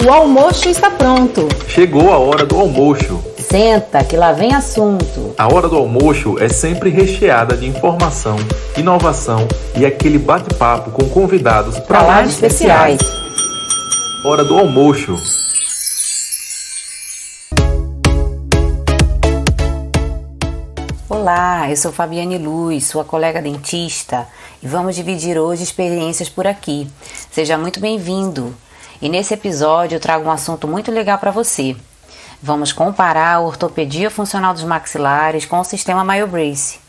O almoço está pronto. Chegou a hora do almoço. Senta, que lá vem assunto. A hora do almoço é sempre recheada de informação, inovação e aquele bate-papo com convidados para lá de especiais. Hora do almoço. Olá, eu sou Fabiane Luz, sua colega dentista, e vamos dividir hoje experiências por aqui. Seja muito bem-vindo. E nesse episódio eu trago um assunto muito legal para você. Vamos comparar a ortopedia funcional dos maxilares com o sistema MyoBrace.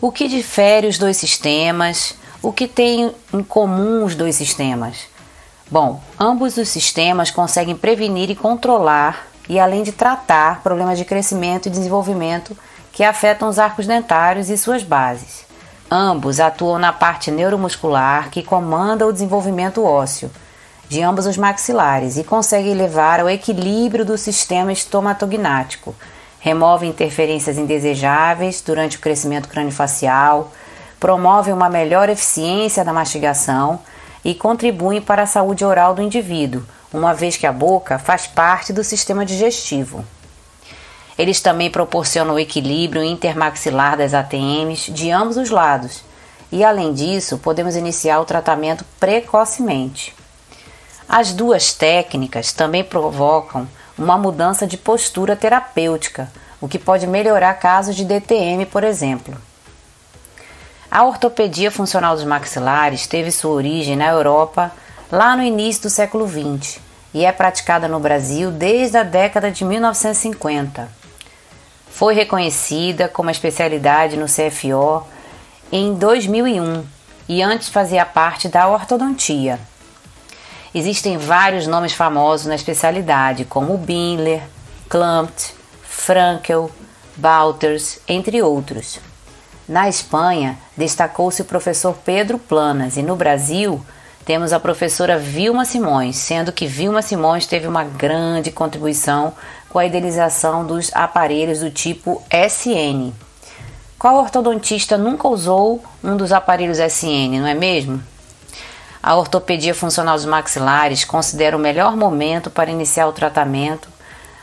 O que difere os dois sistemas? O que tem em comum os dois sistemas? Bom, ambos os sistemas conseguem prevenir e controlar e além de tratar problemas de crescimento e desenvolvimento que afetam os arcos dentários e suas bases. Ambos atuam na parte neuromuscular que comanda o desenvolvimento ósseo de ambos os maxilares e consegue levar ao equilíbrio do sistema estomatognático. Remove interferências indesejáveis durante o crescimento craniofacial, promove uma melhor eficiência da mastigação e contribui para a saúde oral do indivíduo, uma vez que a boca faz parte do sistema digestivo. Eles também proporcionam o equilíbrio intermaxilar das ATMs de ambos os lados, e além disso, podemos iniciar o tratamento precocemente. As duas técnicas também provocam uma mudança de postura terapêutica, o que pode melhorar casos de DTM, por exemplo. A ortopedia funcional dos maxilares teve sua origem na Europa lá no início do século XX e é praticada no Brasil desde a década de 1950. Foi reconhecida como especialidade no CFO em 2001 e antes fazia parte da ortodontia. Existem vários nomes famosos na especialidade, como Binler, Klampt, Frankel, Bauters, entre outros. Na Espanha, destacou-se o professor Pedro Planas e no Brasil temos a professora Vilma Simões, sendo que Vilma Simões teve uma grande contribuição com a idealização dos aparelhos do tipo SN. Qual ortodontista nunca usou um dos aparelhos SN, não é mesmo? A ortopedia funcional dos maxilares considera o melhor momento para iniciar o tratamento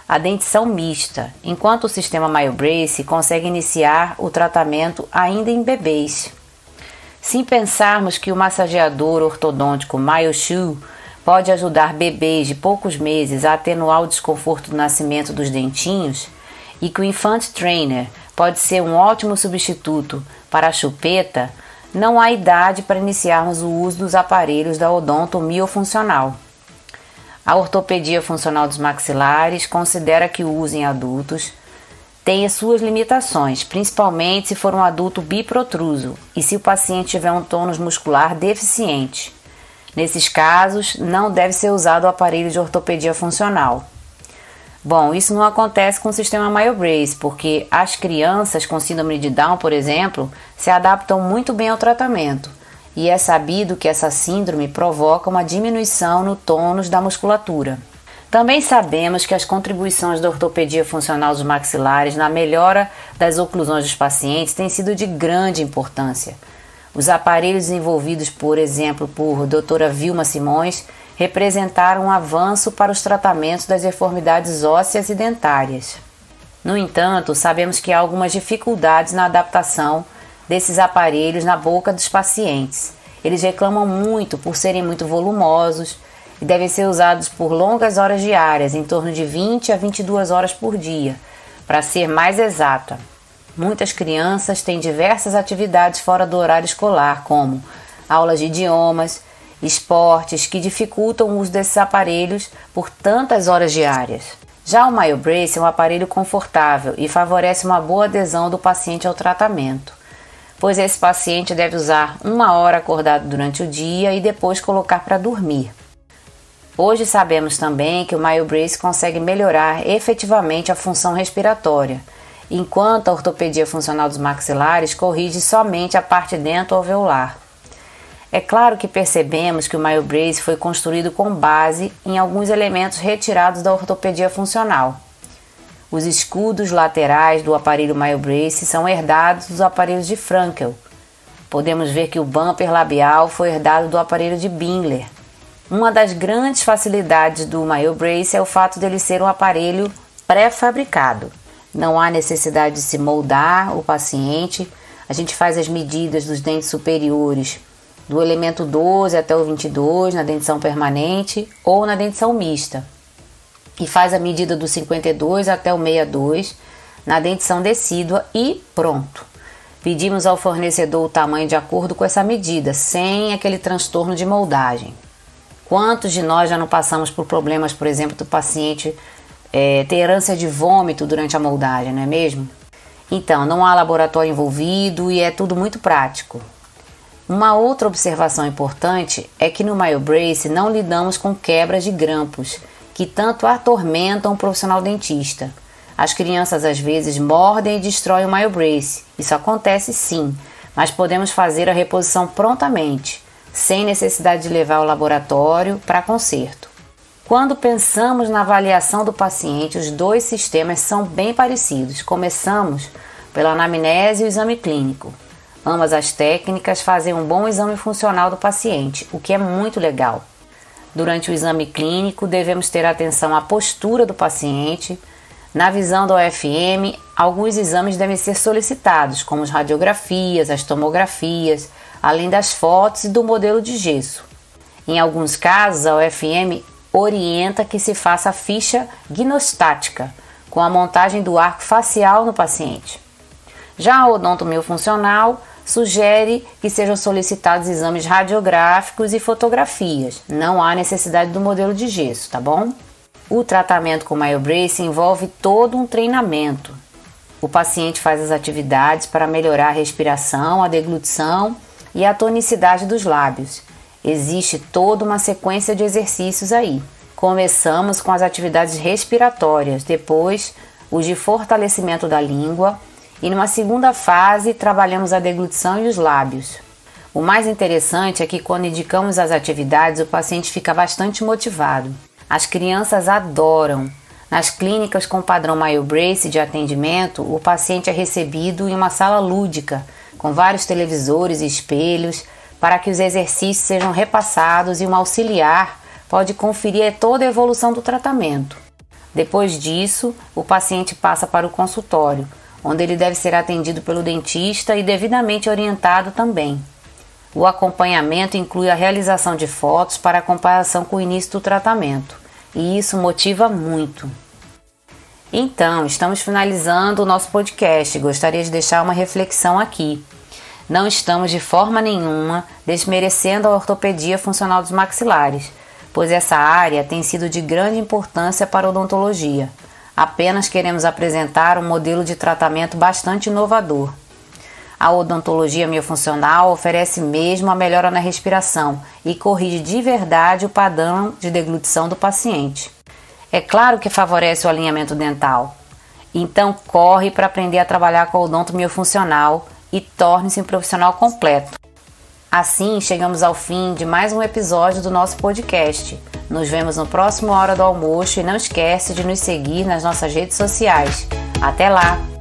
a dentição mista, enquanto o sistema MyoBrace consegue iniciar o tratamento ainda em bebês. Se pensarmos que o massageador ortodôntico MyoShoe pode ajudar bebês de poucos meses a atenuar o desconforto do nascimento dos dentinhos e que o Infant Trainer pode ser um ótimo substituto para a chupeta, não há idade para iniciarmos o uso dos aparelhos da odonto miofuncional. A ortopedia funcional dos maxilares considera que o uso em adultos tem as suas limitações, principalmente se for um adulto biprotruso e se o paciente tiver um tônus muscular deficiente. Nesses casos, não deve ser usado o aparelho de ortopedia funcional. Bom, isso não acontece com o sistema MyoBrace, porque as crianças com síndrome de Down, por exemplo, se adaptam muito bem ao tratamento, e é sabido que essa síndrome provoca uma diminuição no tônus da musculatura. Também sabemos que as contribuições da ortopedia funcional dos maxilares na melhora das oclusões dos pacientes têm sido de grande importância. Os aparelhos desenvolvidos, por exemplo, por doutora Vilma Simões, representaram um avanço para os tratamentos das deformidades ósseas e dentárias. No entanto, sabemos que há algumas dificuldades na adaptação desses aparelhos na boca dos pacientes. Eles reclamam muito por serem muito volumosos e devem ser usados por longas horas diárias, em torno de 20 a 22 horas por dia, para ser mais exata. Muitas crianças têm diversas atividades fora do horário escolar, como aulas de idiomas, esportes que dificultam o uso desses aparelhos por tantas horas diárias. Já o MyoBrace é um aparelho confortável e favorece uma boa adesão do paciente ao tratamento, pois esse paciente deve usar uma hora acordado durante o dia e depois colocar para dormir. Hoje sabemos também que o MyoBrace consegue melhorar efetivamente a função respiratória, enquanto a ortopedia funcional dos maxilares corrige somente a parte dento-alveolar. É claro que percebemos que o MyoBrace foi construído com base em alguns elementos retirados da ortopedia funcional. Os escudos laterais do aparelho MyoBrace são herdados dos aparelhos de Frankel. Podemos ver que o bumper labial foi herdado do aparelho de Bingler. Uma das grandes facilidades do MyoBrace é o fato dele ser um aparelho pré-fabricado. Não há necessidade de se moldar o paciente. A gente faz as medidas dos dentes superiores do elemento 12 até o 22 na dentição permanente ou na dentição mista. E faz a medida do 52 até o 62 na dentição decídua e pronto. Pedimos ao fornecedor o tamanho de acordo com essa medida, sem aquele transtorno de moldagem. Quantos de nós já não passamos por problemas, por exemplo, do paciente é, ter ânsia de vômito durante a moldagem, não é mesmo? Então, não há laboratório envolvido e é tudo muito prático. Uma outra observação importante é que no MyoBrace não lidamos com quebras de grampos, que tanto atormentam o profissional dentista. As crianças às vezes mordem e destroem o MyoBrace. Isso acontece sim, mas podemos fazer a reposição prontamente sem necessidade de levar ao laboratório para conserto. Quando pensamos na avaliação do paciente, os dois sistemas são bem parecidos. Começamos pela anamnese e o exame clínico. Ambas as técnicas fazem um bom exame funcional do paciente, o que é muito legal. Durante o exame clínico, devemos ter atenção à postura do paciente. Na visão da OFM, alguns exames devem ser solicitados, como as radiografias, as tomografias, além das fotos e do modelo de gesso. Em alguns casos, a UFM orienta que se faça a ficha gnostática, com a montagem do arco facial no paciente. Já a odontomiofuncional sugere que sejam solicitados exames radiográficos e fotografias. Não há necessidade do modelo de gesso, tá bom? O tratamento com MyoBrace envolve todo um treinamento. O paciente faz as atividades para melhorar a respiração, a deglutição e a tonicidade dos lábios. Existe toda uma sequência de exercícios aí. Começamos com as atividades respiratórias, depois os de fortalecimento da língua e numa segunda fase trabalhamos a deglutição e os lábios. O mais interessante é que quando indicamos as atividades, o paciente fica bastante motivado. As crianças adoram. Nas clínicas com padrão MyoBrace de atendimento, o paciente é recebido em uma sala lúdica, com vários televisores e espelhos, para que os exercícios sejam repassados e um auxiliar pode conferir toda a evolução do tratamento. Depois disso, o paciente passa para o consultório, onde ele deve ser atendido pelo dentista e devidamente orientado também. O acompanhamento inclui a realização de fotos para comparação com o início do tratamento, e isso motiva muito. Então, estamos finalizando o nosso podcast. Gostaria de deixar uma reflexão aqui. Não estamos de forma nenhuma desmerecendo a ortopedia funcional dos maxilares, pois essa área tem sido de grande importância para a odontologia. Apenas queremos apresentar um modelo de tratamento bastante inovador. A odontologia miofuncional oferece mesmo a melhora na respiração e corrige de verdade o padrão de deglutição do paciente. É claro que favorece o alinhamento dental. Então corre para aprender a trabalhar com a odonto miofuncional e torne-se um profissional completo. Assim, chegamos ao fim de mais um episódio do nosso podcast. Nos vemos no próximo Hora do Almoço e não esquece de nos seguir nas nossas redes sociais. Até lá!